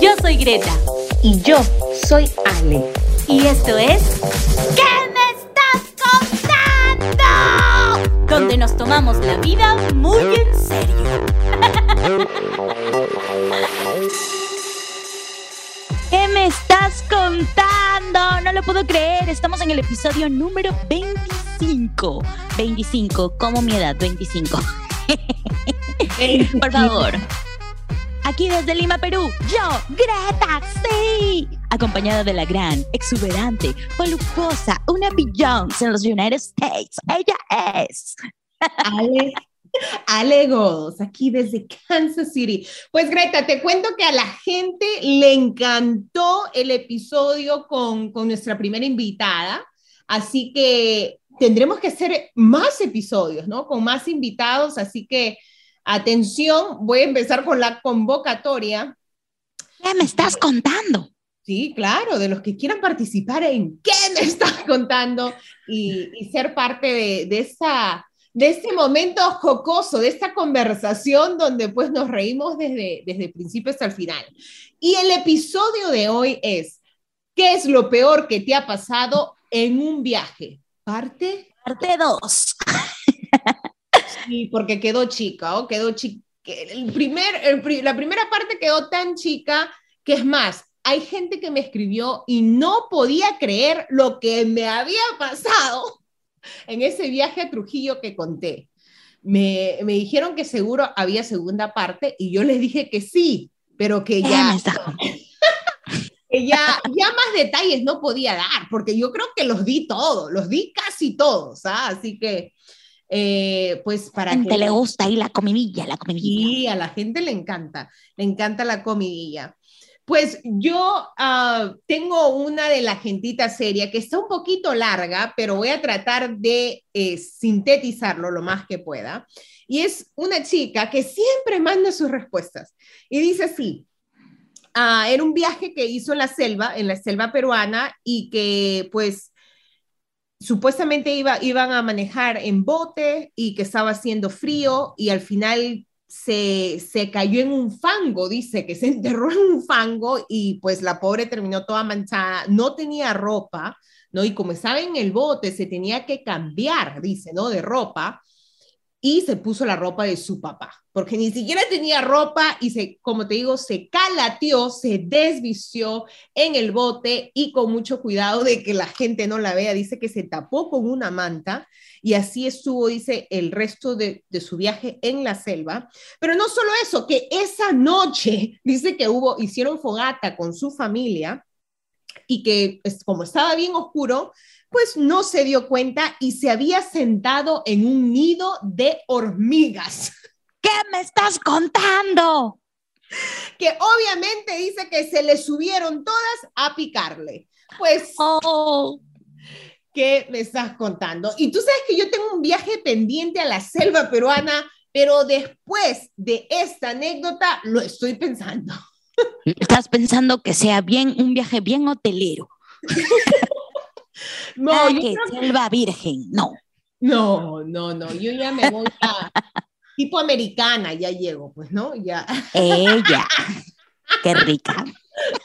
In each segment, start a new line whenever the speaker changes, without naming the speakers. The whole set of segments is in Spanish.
Yo soy Greta.
Y yo soy Ale.
Y esto es. ¿Qué me estás contando? Donde nos tomamos la vida muy en serio. ¿Qué me estás contando? No lo puedo creer. Estamos en el episodio número 25. 25, como mi edad, 25. Por favor. Aquí desde Lima, Perú, yo, Greta, sí, acompañada de la gran, exuberante, voluptuosa, una Beyoncé en los United States. Ella es.
Ale, Ale Godos, aquí desde Kansas City. Pues Greta, te cuento que a la gente le encantó el episodio con, con nuestra primera invitada, así que tendremos que hacer más episodios, ¿no? Con más invitados, así que Atención, voy a empezar con la convocatoria.
¿Qué me estás contando?
Sí, claro, de los que quieran participar en ¿Qué me estás contando? Y, ser parte de, de, esa, de ese momento jocoso, de esta conversación donde pues nos reímos desde, desde el principio hasta el final. Y el episodio de hoy es, ¿qué es lo peor que te ha pasado en un viaje? Parte.
Parte 2.
Sí, porque quedó chica, ¿o? Quedó chica. El primer, la primera parte quedó tan chica que es más, hay gente que me escribió y no podía creer lo que me había pasado en ese viaje a Trujillo que conté. Me, me dijeron que seguro había segunda parte y yo les dije que sí, pero que ya... ya, ya más detalles no podía dar, porque yo creo que los di todos, los di casi todos, ¿ah? así que eh, pues para
a la gente le gusta ahí la comidilla, la comidilla.
Sí, a la gente le encanta, le encanta la comidilla. Pues yo ah, tengo una de la gentita seria que está un poquito larga, pero voy a tratar de eh, sintetizarlo lo más que pueda. Y es una chica que siempre manda sus respuestas. Y dice así, ah, era un viaje que hizo en la selva, en la selva peruana, y que pues supuestamente iba, iban a manejar en bote y que estaba haciendo frío y al final se, se, cayó en un fango, dice que se enterró en un fango y pues la pobre terminó toda manchada, no tenía ropa, ¿no? Y como estaba en el bote, se tenía que cambiar, dice, ¿no? De ropa y se puso la ropa de su papá, porque ni siquiera tenía ropa y se, como te digo, se calateó, se desvistió en el bote y con mucho cuidado de que la gente no la vea, dice que se tapó con una manta y así estuvo, dice, el resto de, de su viaje en la selva. Pero no solo eso, que esa noche, dice que hubo, hicieron fogata con su familia y que como estaba bien oscuro, pues no se dio cuenta y se había sentado en un nido de hormigas.
¿Qué me estás contando?
Que obviamente dice que se le subieron todas a picarle. Pues, oh. ¿qué me estás contando? Y tú sabes que yo tengo un viaje pendiente a la selva peruana, pero después de esta anécdota lo estoy pensando.
Estás pensando que sea bien un viaje bien hotelero. No, ah, que selva virgen, no.
No, no, no, yo ya me voy a tipo americana, ya llego, pues, ¿no? Ya.
Ella, qué rica.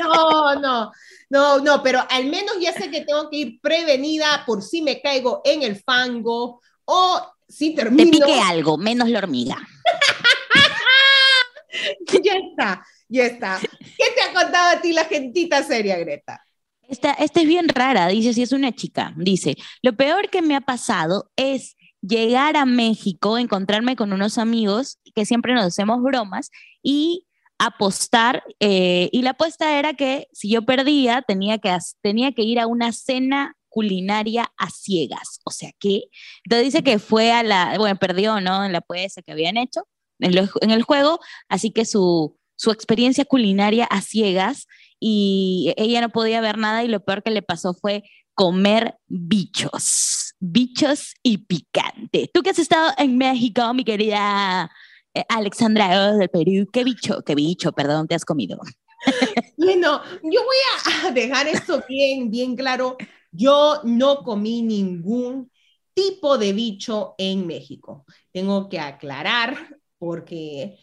No, no, no, no, pero al menos ya sé que tengo que ir prevenida por si me caigo en el fango o si termino.
Te pique algo, menos la hormiga.
ya está, ya está. ¿Qué te ha contado a ti la gentita seria, Greta?
Esta, es bien rara, dice, si es una chica, dice, lo peor que me ha pasado es llegar a México, encontrarme con unos amigos que siempre nos hacemos bromas y apostar, eh, y la apuesta era que si yo perdía, tenía que, tenía que ir a una cena culinaria a ciegas, o sea que, entonces dice que fue a la, bueno, perdió, ¿no? En la apuesta que habían hecho en, en el juego, así que su, su experiencia culinaria a ciegas y ella no podía ver nada y lo peor que le pasó fue comer bichos, bichos y picante. Tú que has estado en México, mi querida eh, Alexandra del Perú, ¿qué bicho, qué bicho, perdón, te has comido?
Bueno, yo voy a dejar esto bien, bien claro. Yo no comí ningún tipo de bicho en México. Tengo que aclarar porque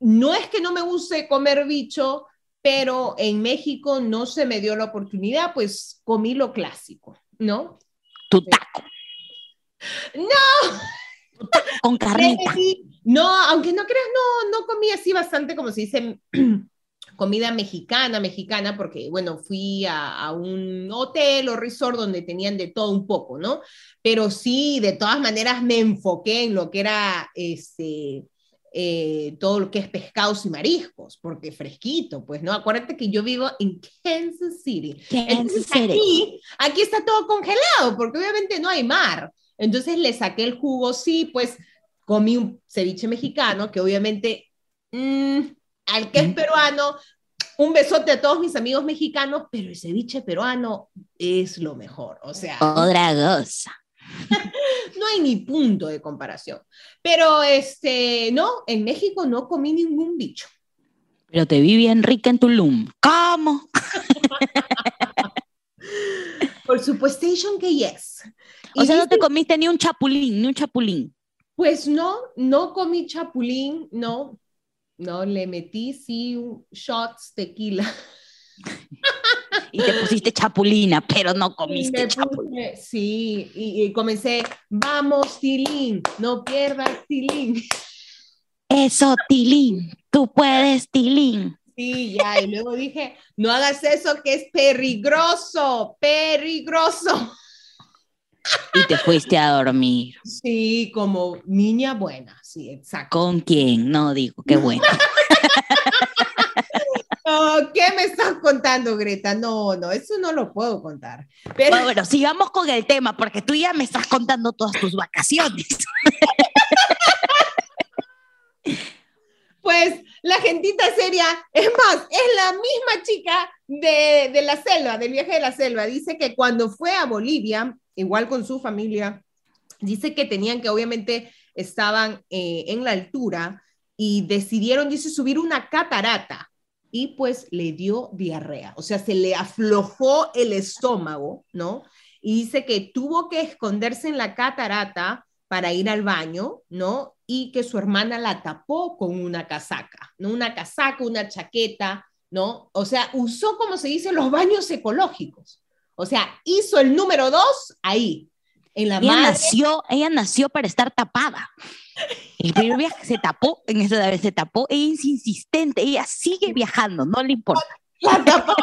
no es que no me guste comer bicho, pero en México no se me dio la oportunidad, pues comí lo clásico, ¿no?
Tu taco.
No.
con carnita.
No, aunque no creas, no, no comí así bastante, como se dice, comida mexicana, mexicana, porque, bueno, fui a, un hotel o resort donde tenían de todo un poco, ¿no? Pero sí, de todas maneras me enfoqué en lo que era, este, eh, todo lo que es pescados y mariscos, porque fresquito, pues, ¿no? Acuérdate que yo vivo en Kansas City.
Kansas City.
Aquí, aquí está todo congelado, porque obviamente no hay mar. Entonces le saqué el jugo, sí, pues comí un ceviche mexicano, que obviamente mm, al que es mm. peruano, un besote a todos mis amigos mexicanos, pero el ceviche peruano es lo mejor, o sea.
Otra cosa.
no hay ni punto de comparación. Pero este, no, en México no comí ningún bicho.
Pero te vi bien rica en Tulum. ¿Cómo?
Por supuesto que yes.
O sea, no te comiste ni un chapulín, ni un chapulín.
Pues no, no comí chapulín, no. No, le metí sí shots tequila.
y te pusiste chapulina, pero no comiste chapulina.
Sí, y, comencé, vamos, Tilín, no pierdas Tilín.
Eso, Tilín, tú puedes, Tilín.
Sí, ya, y luego dije, no hagas eso que es peligroso, peligroso.
Y te fuiste a dormir.
Sí, como niña buena, sí, exacto.
¿Con quién? No digo, qué bueno.
¿Qué me estás contando, Greta? No, no, eso no lo puedo contar.
Pero... Bueno, sigamos con el tema, porque tú ya me estás contando todas tus vacaciones.
pues la gentita seria, es más, es la misma chica de, de, la selva, del viaje de la selva. Dice que cuando fue a Bolivia, igual con su familia, dice que tenían que obviamente estaban eh, en la altura y decidieron, dice, subir una catarata y pues le dio diarrea, o sea, se le aflojó el estómago, ¿no? Y dice que tuvo que esconderse en la catarata para ir al baño, ¿no? Y que su hermana la tapó con una casaca, ¿no? Una casaca, una chaqueta, ¿no? O sea, usó, como se dice, los baños ecológicos. O sea, hizo el número dos ahí, en la
ella Nació, ella nació para estar tapada. El primer viaje se tapó, en esa vez se tapó, ella es insistente, ella sigue viajando, no le importa.
La tapaba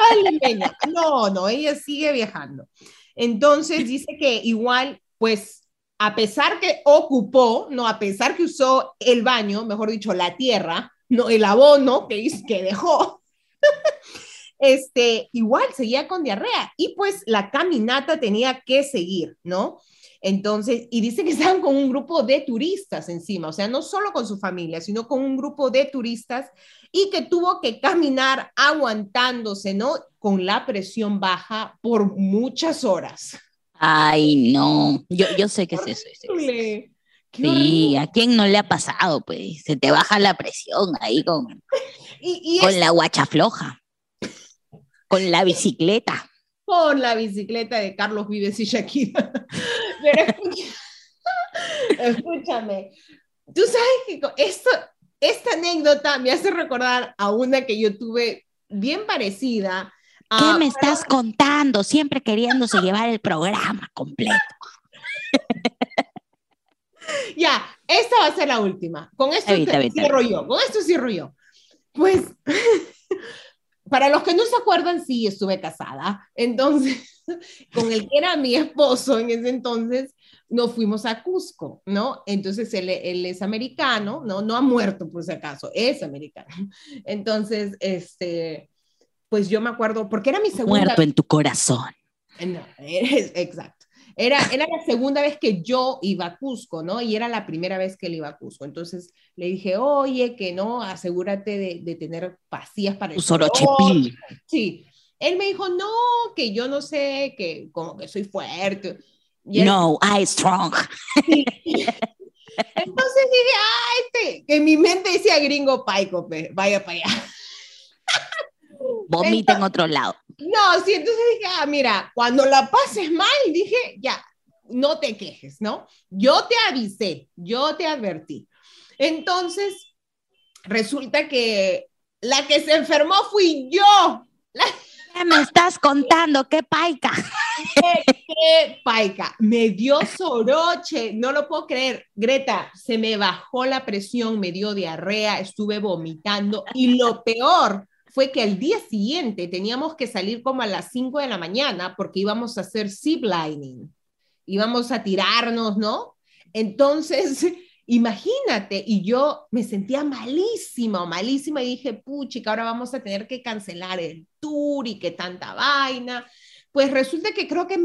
No, no, ella sigue viajando. Entonces dice que igual, pues, a pesar que ocupó, no, a pesar que usó el baño, mejor dicho, la tierra, no, el abono que, que dejó, este, igual seguía con diarrea y pues la caminata tenía que seguir, ¿no? Entonces, y dice que estaban con un grupo de turistas encima, o sea, no solo con su familia, sino con un grupo de turistas y que tuvo que caminar aguantándose, ¿no? Con la presión baja por muchas horas.
Ay, no, yo, yo sé que es eso. sí, ¿a quién no le ha pasado? Pues se te baja la presión ahí con, con la guacha floja, con la bicicleta
con la bicicleta de Carlos Vives y Shakira. Pero escúchame, tú sabes que esto, esta anécdota me hace recordar a una que yo tuve bien parecida.
¿Qué me estás contando? Siempre queriéndose llevar el programa completo.
ya, esta va a ser la última. Con esto cierro yo. Con esto cierro yo. Pues para los que no se acuerdan, sí, estuve casada. Entonces, con el que era mi esposo en ese entonces, nos fuimos a Cusco, ¿no? Entonces, él, él, es americano, ¿no? No ha muerto, por si acaso, es americano. Entonces, este, pues yo me acuerdo, porque era mi segunda...
Muerto en tu corazón.
No, exacto. Era, era la segunda vez que yo iba a Cusco, ¿no? Y era la primera vez que él iba a Cusco. Entonces le dije, oye, que no, asegúrate de, de tener pastillas para el
Sorochepil.
Sí. Él me dijo, no, que yo no sé, que como que soy fuerte.
no, I strong.
Entonces dije, ah, este, que mi mente decía gringo paico, vaya para allá.
Vomita en otro lado.
No, sí, entonces dije, ah, mira, cuando la pases mal, dije, ya, no te quejes, ¿no? Yo te avisé, yo te advertí. Entonces, resulta que La que se enfermó fui yo.
¿Qué me estás contando? ¡Qué paica!
¿Qué, paica? Me dio soroche, no lo puedo creer. Greta, se me bajó la presión, me dio diarrea, estuve vomitando y lo peor fue que al día siguiente teníamos que salir como a las 5 de la mañana porque íbamos a hacer ziplining, íbamos a tirarnos, ¿no? Entonces, imagínate, y yo me sentía malísima, malísima, y dije, puchica, ahora vamos a tener que cancelar el tour y que tanta vaina. Pues resulta que creo que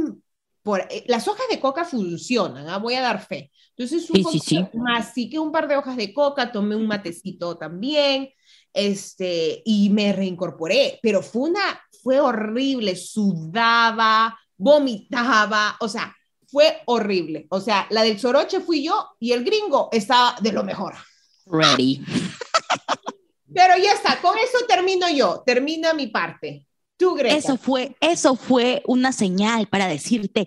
por, eh, las hojas de coca funcionan, ¿ah? voy a dar fe. Entonces, un sí, sí, más, sí que un par de hojas de coca, tomé un matecito también, este, y me reincorporé, pero fue una, fue horrible, sudaba, vomitaba, o sea, fue horrible. O sea, la del soroche fui yo y el gringo estaba de lo mejor.
Ready.
Pero ya está, con eso termino yo, termina mi parte. Tú, Greta.
Eso fue, eso fue una señal para decirte,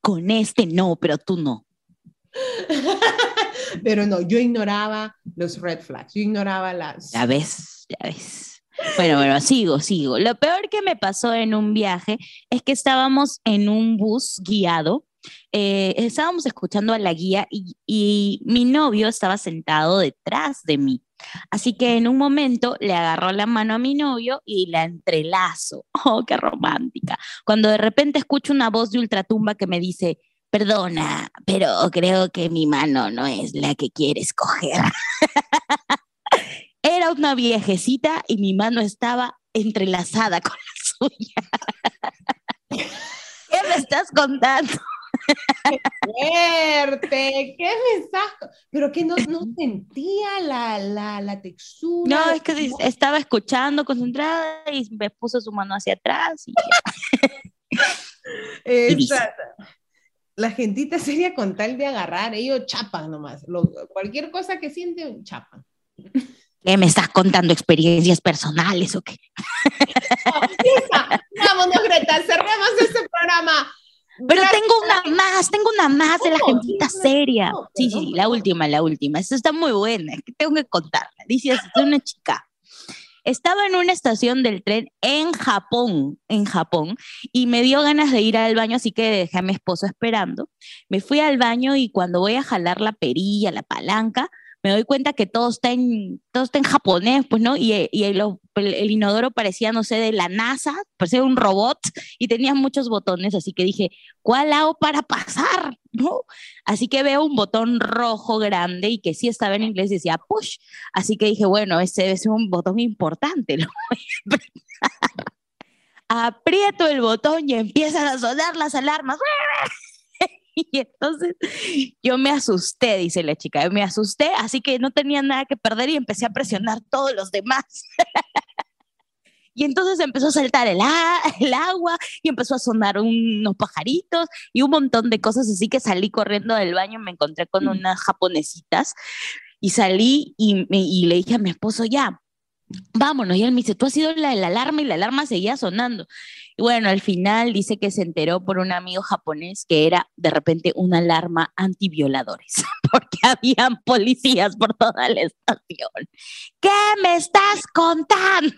con este no, pero tú no.
pero no, yo ignoraba los red flags, yo ignoraba las...
Ya ves, ya ves. Bueno, bueno, sigo, sigo. Lo peor que me pasó en un viaje es que estábamos en un bus guiado eh, estábamos escuchando a la guía y, mi novio estaba sentado detrás de mí. Así que en un momento le agarró la mano a mi novio y la entrelazo. Oh, qué romántica. Cuando de repente escucho una voz de ultratumba que me dice, perdona, pero creo que mi mano no es la que quieres coger. Era una viejecita y mi mano estaba entrelazada con la suya. ¿Qué me estás contando?
¡Qué fuerte! ¿Qué mensaje? Pero que no, no sentía la, la, la, textura.
No, es que estaba escuchando concentrada y me puso su mano hacia atrás. Y
la gentita sería con tal de agarrar, ellos chapan nomás. cualquier cosa que sienten, chapan.
¿Qué me estás contando experiencias personales o qué?
Vámonos, Greta, cerremos este programa.
Pero tengo una más, tengo una más de la gentita seria. Sí, sí, la última, la última. Esta está muy buena, es que tengo que contarla. Dice, es una chica. Estaba en una estación del tren en Japón, en Japón, y me dio ganas de ir al baño, así que dejé a mi esposo esperando. Me fui al baño y cuando voy a jalar la perilla, la palanca, me doy cuenta que todo está en, todo está en japonés, pues, ¿no? Y, el, inodoro parecía, no sé, de la NASA, parecía un robot y tenía muchos botones, así que dije, ¿cuál hago para pasar? ¿No? Así que veo un botón rojo grande y que sí estaba en inglés, decía push, así que dije, bueno, ese es un botón importante. Aprieto el botón y empiezan a sonar las alarmas. Y entonces yo me asusté, dice la chica, yo me asusté, así que no tenía nada que perder y empecé a presionar todos los demás. Y entonces empezó a saltar el, el, agua y empezó a sonar unos pajaritos y un montón de cosas. Así que salí corriendo del baño, me encontré con mm. unas japonesitas y salí y, y le dije a mi esposo, ya, vámonos. Y él me dice, tú has sido la, la alarma y la alarma seguía sonando. Y bueno, al final dice que se enteró por un amigo japonés que era de repente una alarma antivioladores, porque habían policías por toda la estación. ¿Qué me estás contando?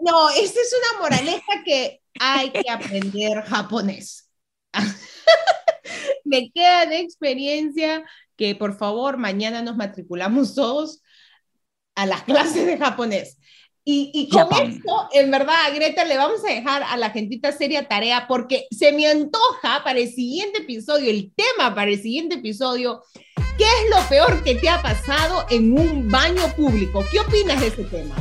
No, esta es una moraleja que hay que aprender japonés. me queda de experiencia que por favor mañana nos matriculamos todos a las clases de japonés. Y, y con esto, en verdad, Greta, le vamos a dejar a la gentita seria tarea porque se me antoja para el siguiente episodio, el tema para el siguiente episodio, ¿qué es lo peor que te ha pasado en un baño público? ¿Qué opinas de ese tema?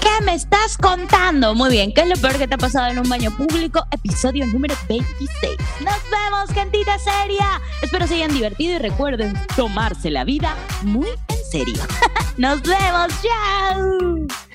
¿Qué me estás contando? Muy bien, ¿qué es lo peor que te ha pasado en un baño público? Episodio número 26. Nos vemos, gentita seria. Espero se hayan divertido y recuerden tomarse la vida muy en serio. Nos vemos, chao.